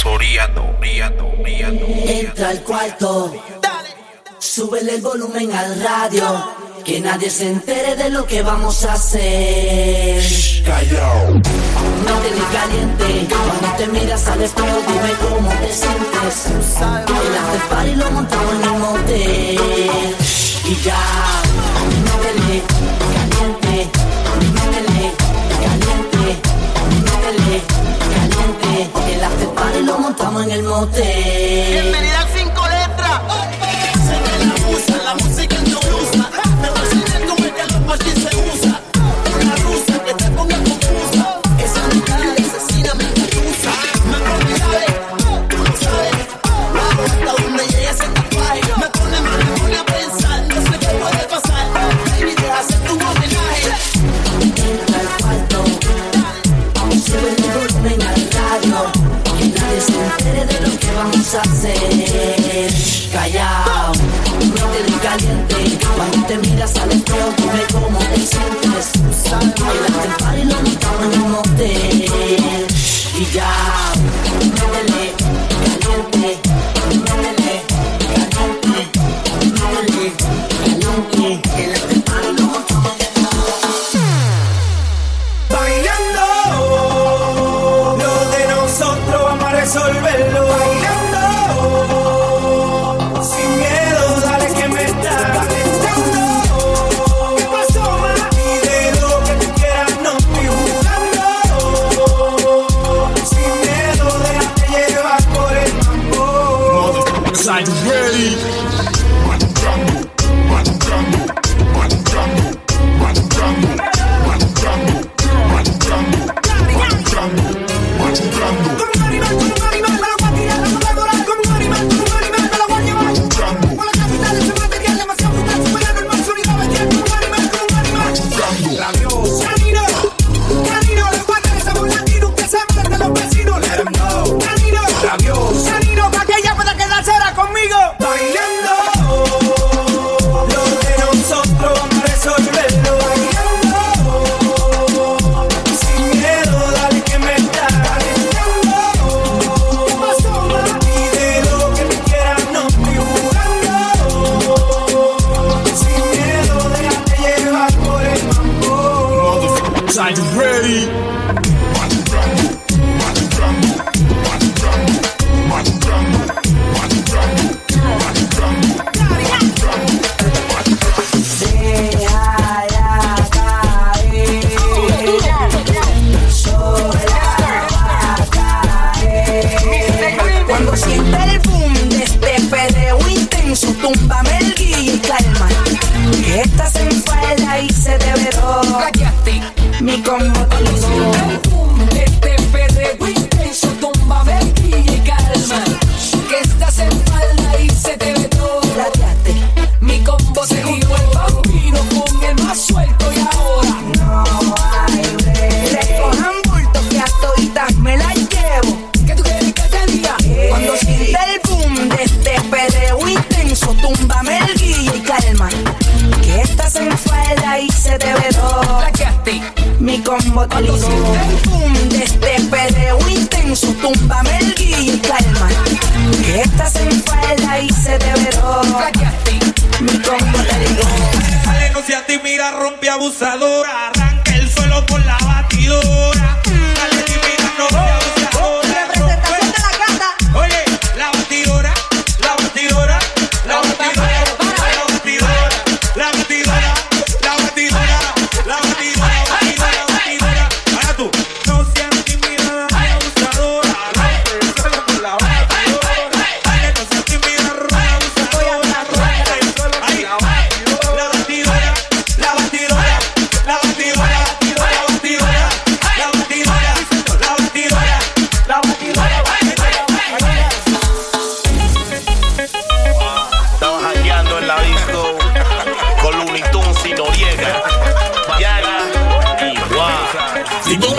Soriano, Entra al cuarto, súbele el volumen al radio. Que nadie se entere de lo que vamos a hacer. Shh, callao. No te caliente. Cuando te miras al espejo, dime cómo te sientes. El after party lo montamos en un motel. Y ya, no te estamos en el motel. Bienvenida al rompe abusadora, arranca el suelo con la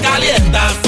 dar duro. Si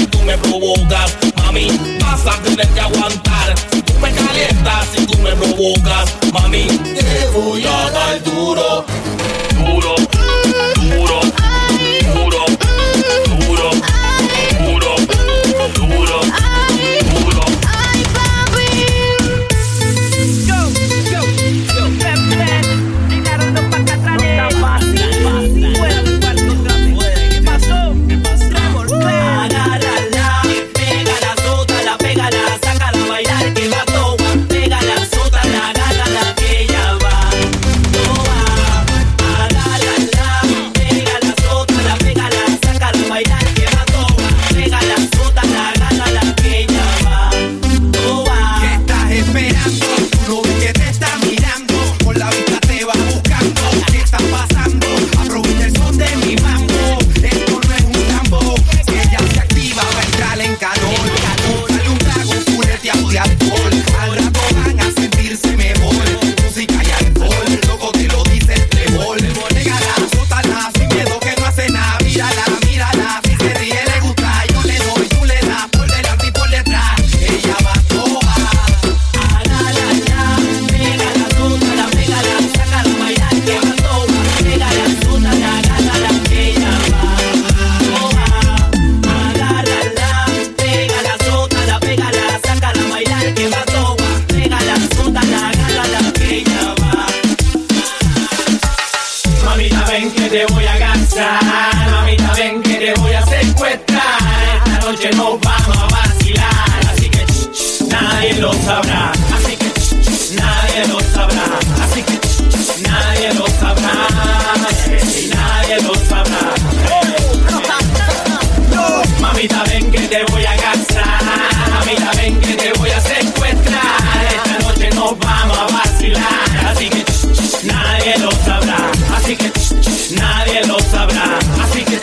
Así que nadie lo sabrá. Así que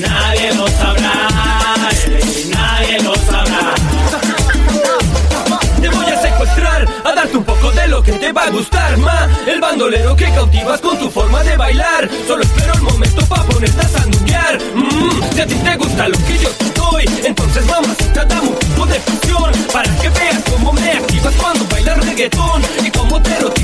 nadie lo sabrá. Nadie lo sabrá. Te voy a secuestrar, a darte un poco de lo que te va a gustar, ma. El bandolero que cautivas con tu forma de bailar. Solo espero el momento para ponerte a sanduquear. Mm, si a ti te gusta lo que yo doy, entonces mamacita dame un poco de pasión. Para que veas cómo me activas cuando bailas reggaetón. Y cómo te erotizo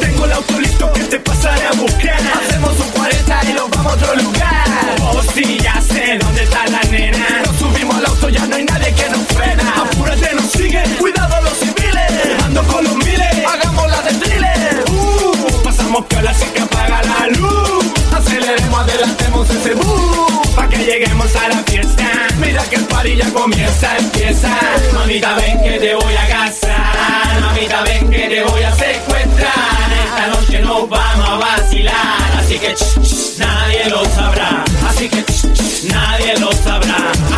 Tengo el auto listo que te pasaré a buscar. Hacemos un 40 y nos vamos a otro lugar. Oh, sí, ya sé dónde está la nena. Nos subimos al auto, ya no hay nadie que nos frena. Apúrate, nos sigue. Cuidado los civiles. Ando con los miles. Hagamos la de thriller. Uh, pasamos piola así que apaga la luz. Aceleremos, adelantemos ese bus. Pa' que lleguemos a la fiesta. Mira que el party ya comienza, empieza. Mamita, ven que te voy a casar. Mamita, ven que te voy a secuestrar. Vamos a vacilar. Así que ch, nadie lo sabrá. Así que ch, nadie lo sabrá.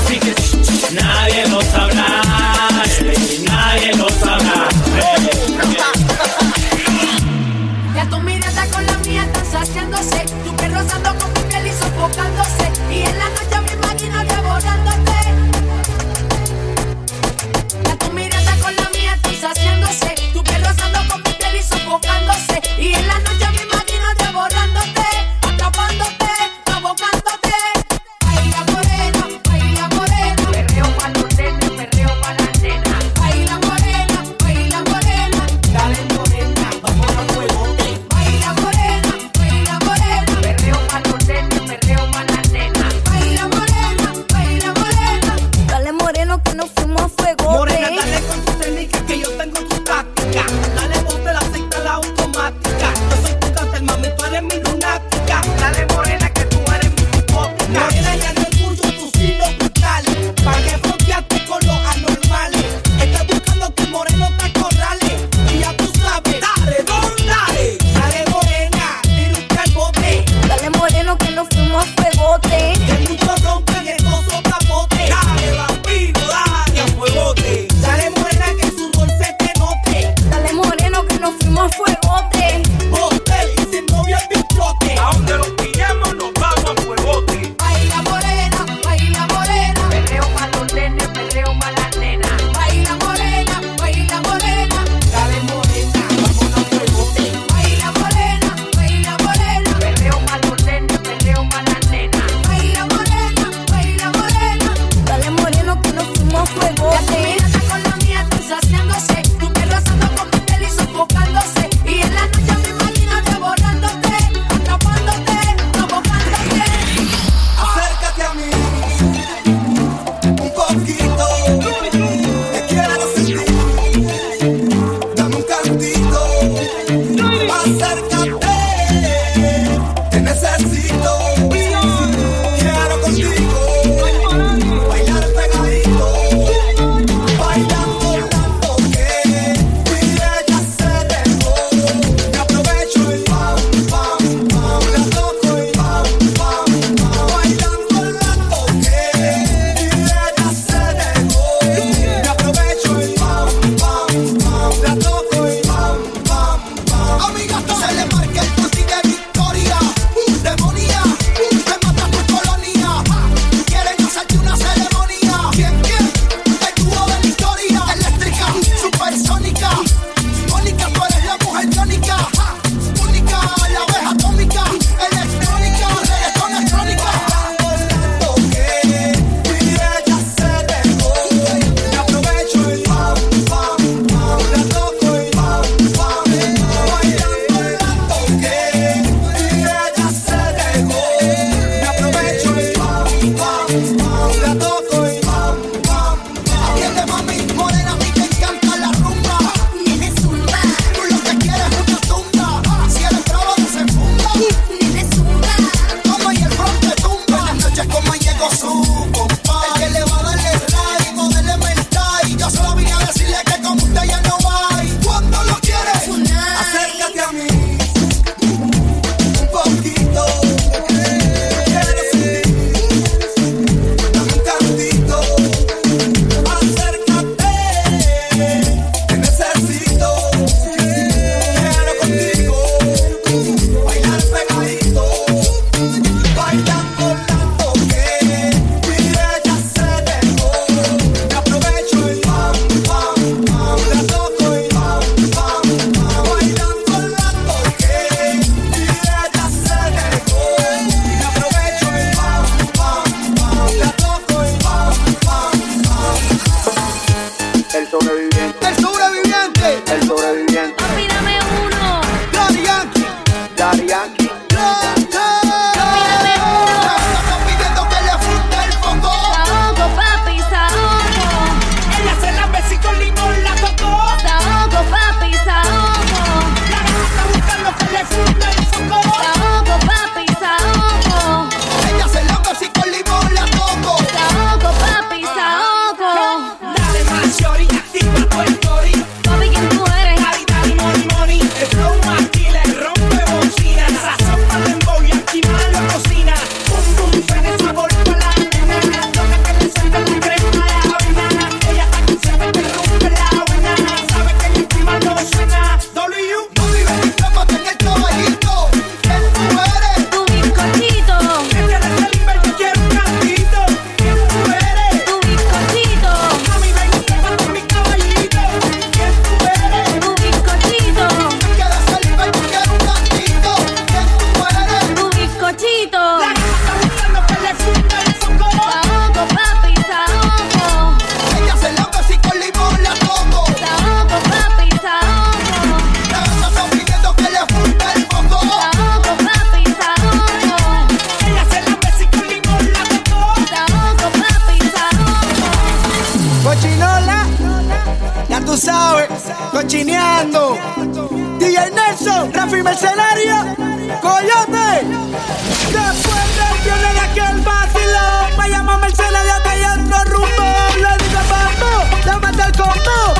contou.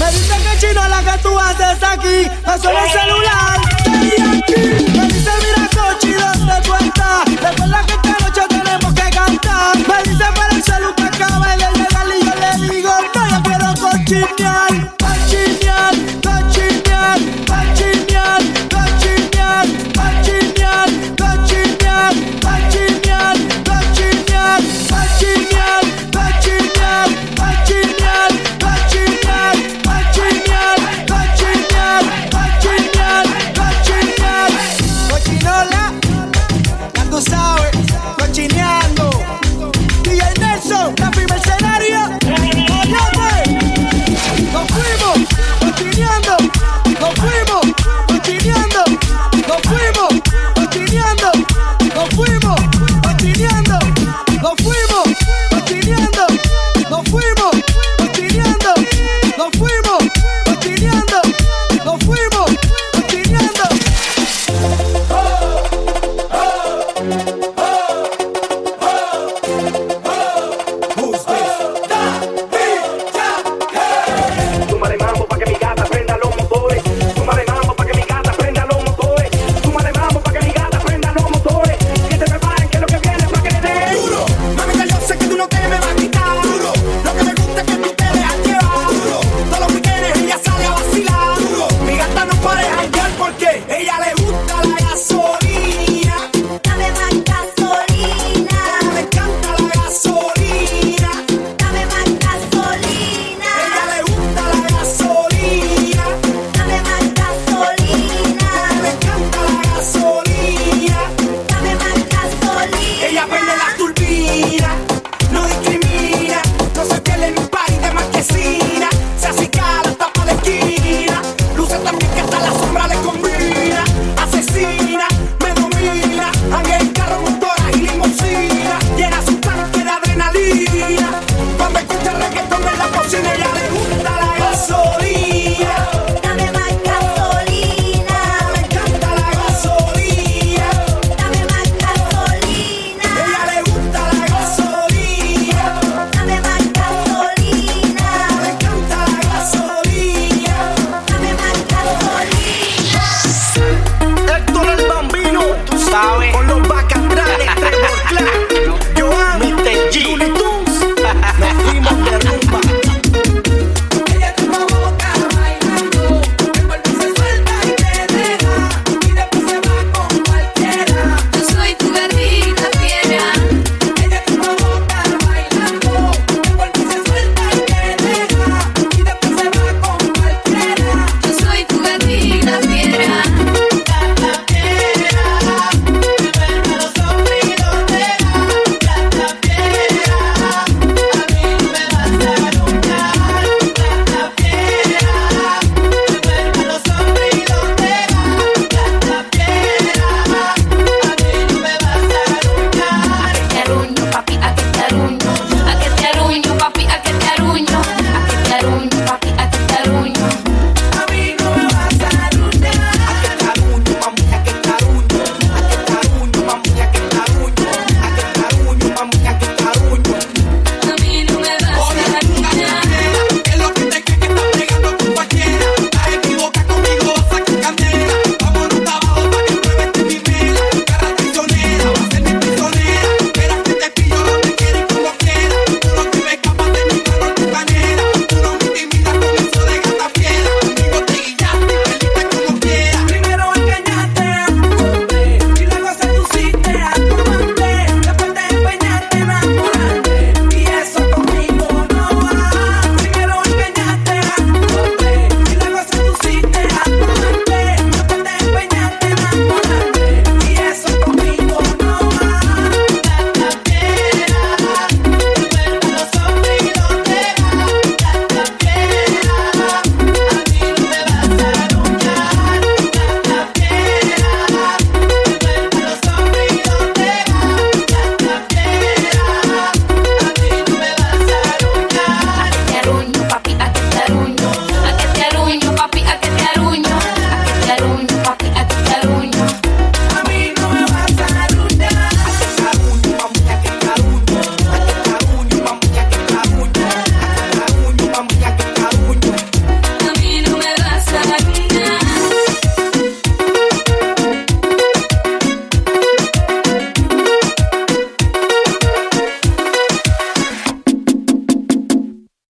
Me dice que chino la que tú haces aquí. Me suena el celular. Estoy aquí. Me dice mira coche dónde tú estás. Recuerda que esta noche tenemos que cantar. Me dice para el celular que acaba de llegar y yo le digo no yo quiero cochinear. sola, ya tú.